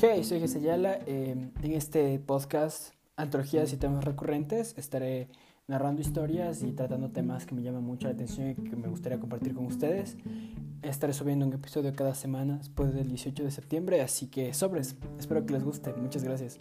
Hey, soy Jesse Yala. Em, en este podcast, Antologías y temas recurrentes, estaré narrando historias y tratando temas que me llaman mucho la atención y que me gustaría compartir con ustedes. Estaré subiendo un episodio cada semana después del 18 de septiembre, así que sobres. Espero que les guste. Muchas gracias.